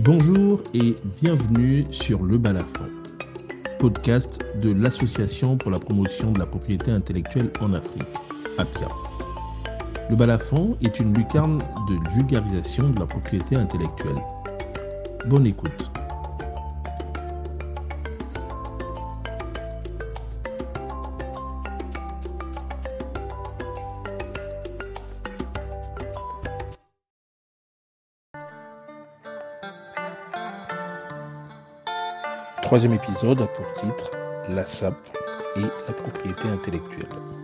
Bonjour et bienvenue sur Le Balafon, podcast de l'Association pour la promotion de la propriété intellectuelle en Afrique, APIA. Le Balafon est une lucarne de vulgarisation de la propriété intellectuelle. Bonne écoute. Troisième épisode a pour titre La SAP et la propriété intellectuelle.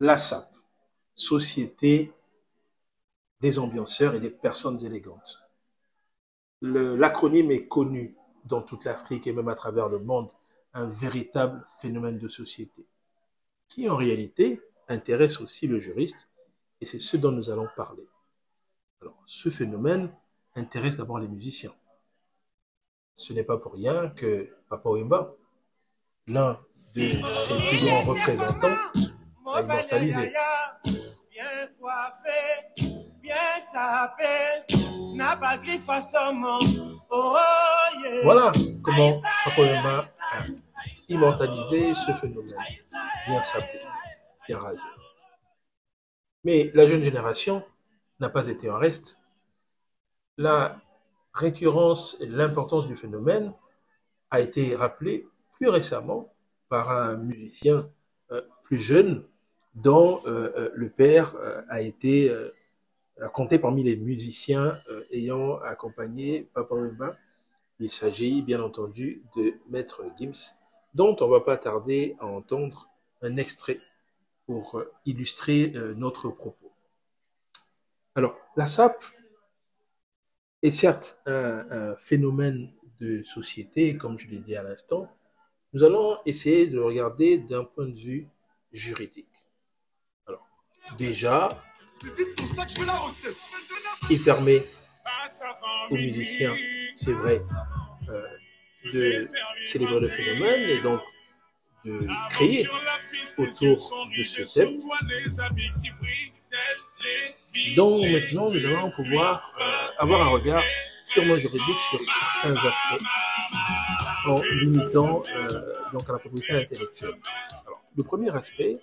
La SAP, Société des ambianceurs et des personnes élégantes. L'acronyme est connu dans toute l'Afrique et même à travers le monde, un véritable phénomène de société, qui en réalité intéresse aussi le juriste, et c'est ce dont nous allons parler. Alors, ce phénomène intéresse d'abord les musiciens. Ce n'est pas pour rien que Papa Wemba, l'un de ses plus grands représentants, immortalisé. Bien coiffé, bien sapé, n'a pas griffe à oh, Voilà comment Pacoyama a immortalisé ce phénomène. Bien sapé, bien rasé. Mais la jeune génération n'a pas été en reste. La récurrence et l'importance du phénomène a été rappelée plus récemment par un musicien euh, plus jeune dont euh, euh, le père euh, a été compté parmi les musiciens ayant accompagné Papa Wemba. Il s'agit bien entendu de Maître Gims, dont on va pas tarder à entendre un extrait pour illustrer notre propos. Alors, la SAP est certes un, un, phénomène de société, comme je l'ai dit à l'instant. Nous allons essayer de le regarder d'un point de vue juridique déjà, il permet aux musiciens, c'est vrai, euh, de célébrer le phénomène et donc de créer autour de ce thème. Donc maintenant, nous allons pouvoir euh, avoir un regard purement juridique sur certains aspects en limitant euh, donc à la propriété intellectuelle. Alors, le premier aspect,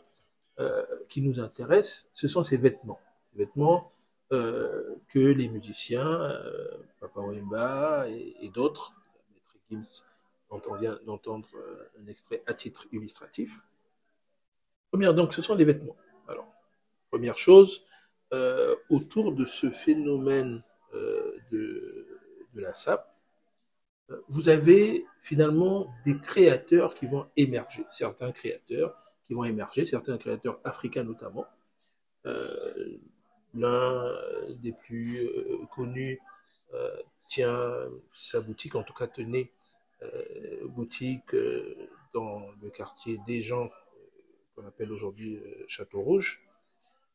euh, qui nous intéresse, ce sont ces vêtements. Ces vêtements euh, que les musiciens, euh, Papa Wemba et, d'autres, Maître Gims, dont on vient d'entendre un extrait à titre illustratif. Première, donc, ce sont les vêtements. Alors, première chose, autour de ce phénomène de, de la SAP, vous avez finalement des créateurs qui vont émerger, certains créateurs qui vont émerger, certains créateurs africains notamment. Euh, L'un des plus euh, connus euh, tient sa boutique, en tout cas tenait euh, boutique euh, dans le quartier des gens qu'on appelle aujourd'hui Château Rouge.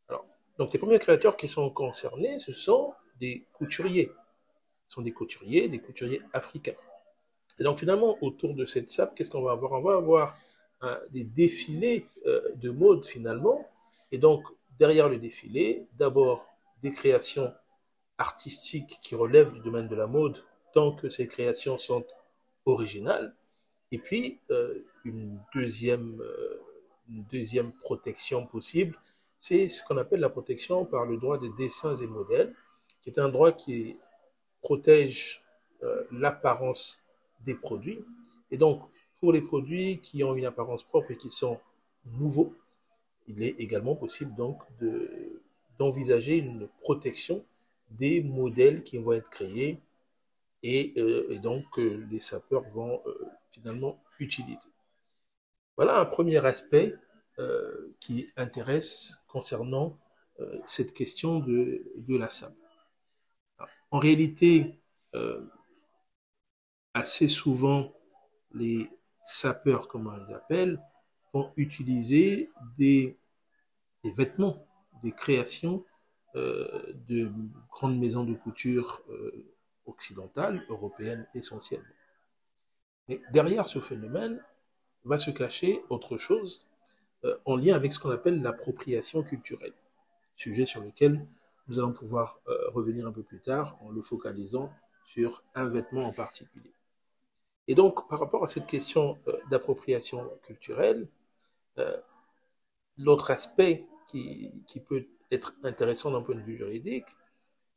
Alors, donc les premiers créateurs qui sont concernés, ce sont des couturiers. Ce sont des couturiers, des couturiers africains. Et donc finalement, autour de cette sape, qu'est-ce qu'on va avoir? On va avoir des défilés euh, de mode finalement. Et donc, derrière le défilé, d'abord des créations artistiques qui relèvent du domaine de la mode, tant que ces créations sont originales. Et puis, euh, une, deuxième, euh, une deuxième protection possible, c'est ce qu'on appelle la protection par le droit des dessins et modèles, qui est un droit qui protège euh, l'apparence des produits. Et donc, pour les produits qui ont une apparence propre et qui sont nouveaux, il est également possible donc de, d'envisager une protection des modèles qui vont être créés et, euh, donc euh, les sapeurs vont euh, finalement utiliser. Voilà un premier aspect euh, qui intéresse concernant cette question de, de la SAP. En réalité, assez souvent, les sapeurs, comme on les appelle, vont utiliser des, vêtements, des créations euh, de grandes maisons de couture euh, occidentales, européennes essentiellement. Mais derrière ce phénomène va se cacher autre chose euh, en lien avec ce qu'on appelle l'appropriation culturelle, sujet sur lequel nous allons pouvoir revenir un peu plus tard en le focalisant sur un vêtement en particulier. Et donc, par rapport à cette question euh, d'appropriation culturelle, l'autre aspect qui, qui, peut être intéressant d'un point de vue juridique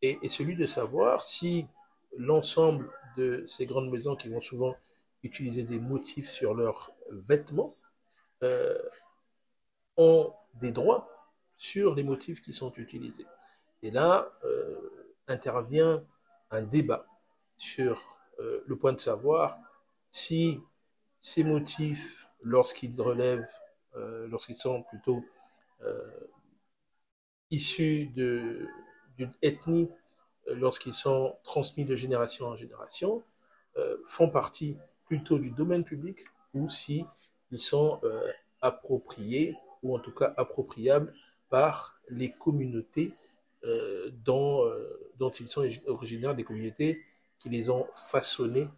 est, celui de savoir si l'ensemble de ces grandes maisons qui vont souvent utiliser des motifs sur leurs vêtements euh, ont des droits sur les motifs qui sont utilisés. Et là euh, intervient un débat sur euh, le point de savoir si ces motifs, lorsqu'ils relèvent, euh, lorsqu'ils sont plutôt euh, issus d'une ethnie, euh, lorsqu'ils sont transmis de génération en génération, font partie plutôt du domaine public ou si ils sont appropriés ou en tout cas appropriables par les communautés dont, dont ils sont originaires, des communautés qui les ont façonnés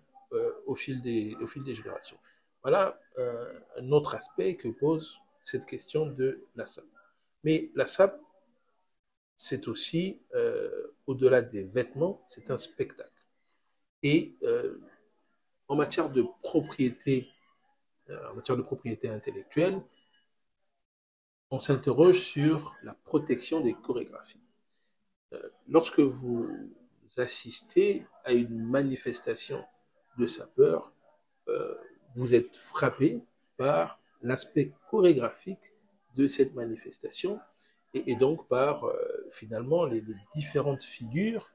au, fil des, au fil des générations. Voilà euh, un autre aspect que pose cette question de la SAP. Mais la SAP, c'est aussi, euh, au-delà des vêtements, c'est un spectacle. Et en matière de propriété, euh, en matière de propriété intellectuelle, on s'interroge sur la protection des chorégraphies. Euh, lorsque vous assistez à une manifestation de sapeurs, euh, vous êtes frappé par l'aspect chorégraphique de cette manifestation et, donc par euh, finalement les, différentes figures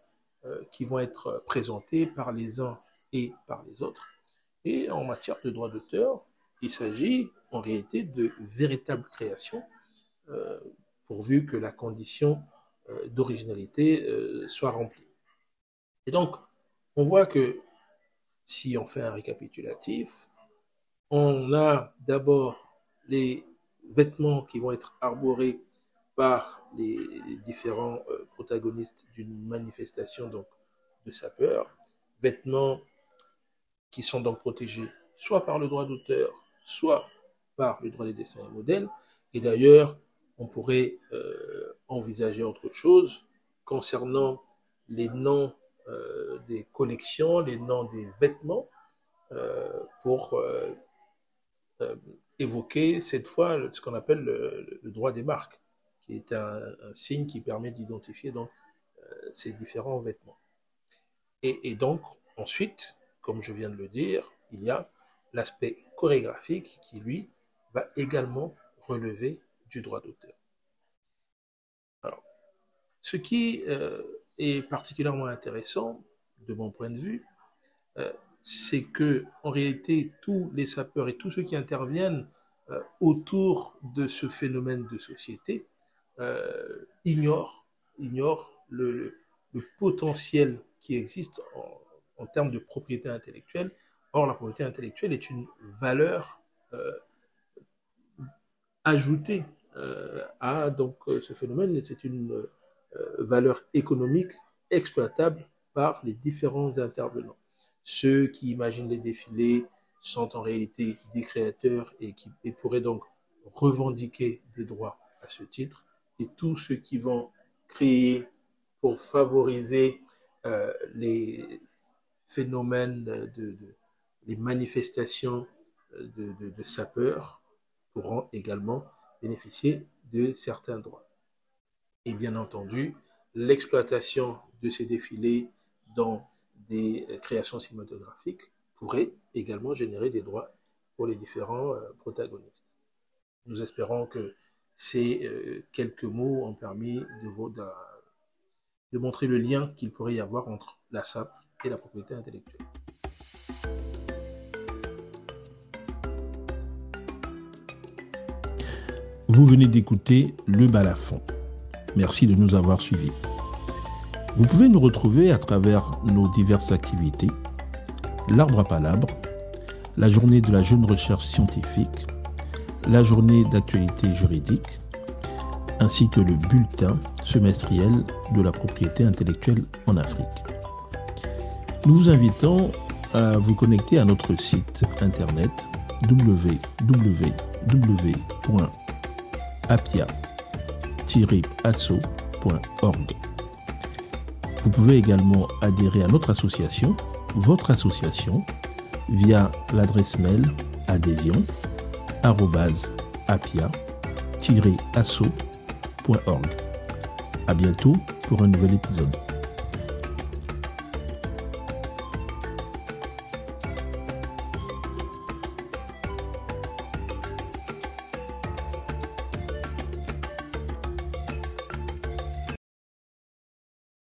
euh, qui vont être présentées par les uns et par les autres. Et en matière de droit d'auteur, il s'agit en réalité de véritables créations, pourvu que la condition d'originalité soit remplie. Et donc, on voit que si on fait un récapitulatif, on a d'abord les vêtements qui vont être arborés par les différents euh, protagonistes d'une manifestation donc de sapeurs, vêtements qui sont donc protégés soit par le droit d'auteur, soit par le droit des dessins et modèles. Et d'ailleurs, on pourrait euh, envisager autre chose concernant les noms euh, des collections, les noms des vêtements, euh, pour euh, évoquer cette fois ce qu'on appelle le, droit des marques, qui est un, signe qui permet d'identifier ces différents vêtements. Et, donc, ensuite, comme je viens de le dire, il y a l'aspect chorégraphique qui, lui, va également relever du droit d'auteur. Alors, ce qui particulièrement intéressant, de mon point de vue, euh, c'est que, en réalité, tous les sapeurs et tous ceux qui interviennent euh, autour de ce phénomène de société euh, ignorent, le, potentiel qui existe en, en termes de propriété intellectuelle. Or, la propriété intellectuelle est une valeur ajoutée à donc ce phénomène. C'est une valeur économique exploitable par les différents intervenants. Ceux qui imaginent les défilés sont en réalité des créateurs et qui pourraient donc revendiquer des droits à ce titre. Et tous ceux qui vont créer pour favoriser euh, les phénomènes de, de, les manifestations de, de, de, sapeurs pourront également bénéficier de certains droits. Et bien entendu, l'exploitation de ces défilés dans des créations cinématographiques pourrait également générer des droits pour les différents euh, protagonistes. Nous espérons que ces euh, quelques mots ont permis de, montrer le lien qu'il pourrait y avoir entre la SAP et la propriété intellectuelle. Vous venez d'écouter Le Balafon, Merci de nous avoir suivis. Vous pouvez nous retrouver à travers nos diverses activités, l'arbre à palabre, la journée de la jeune recherche scientifique, la journée d'actualité juridique, ainsi que le bulletin semestriel de la propriété intellectuelle en Afrique. Nous vous invitons à vous connecter à notre site internet www.apia-asso.org. Vous pouvez également adhérer à notre association, votre association, via l'adresse mail adhésion apia-asso.org. À bientôt pour un nouvel épisode.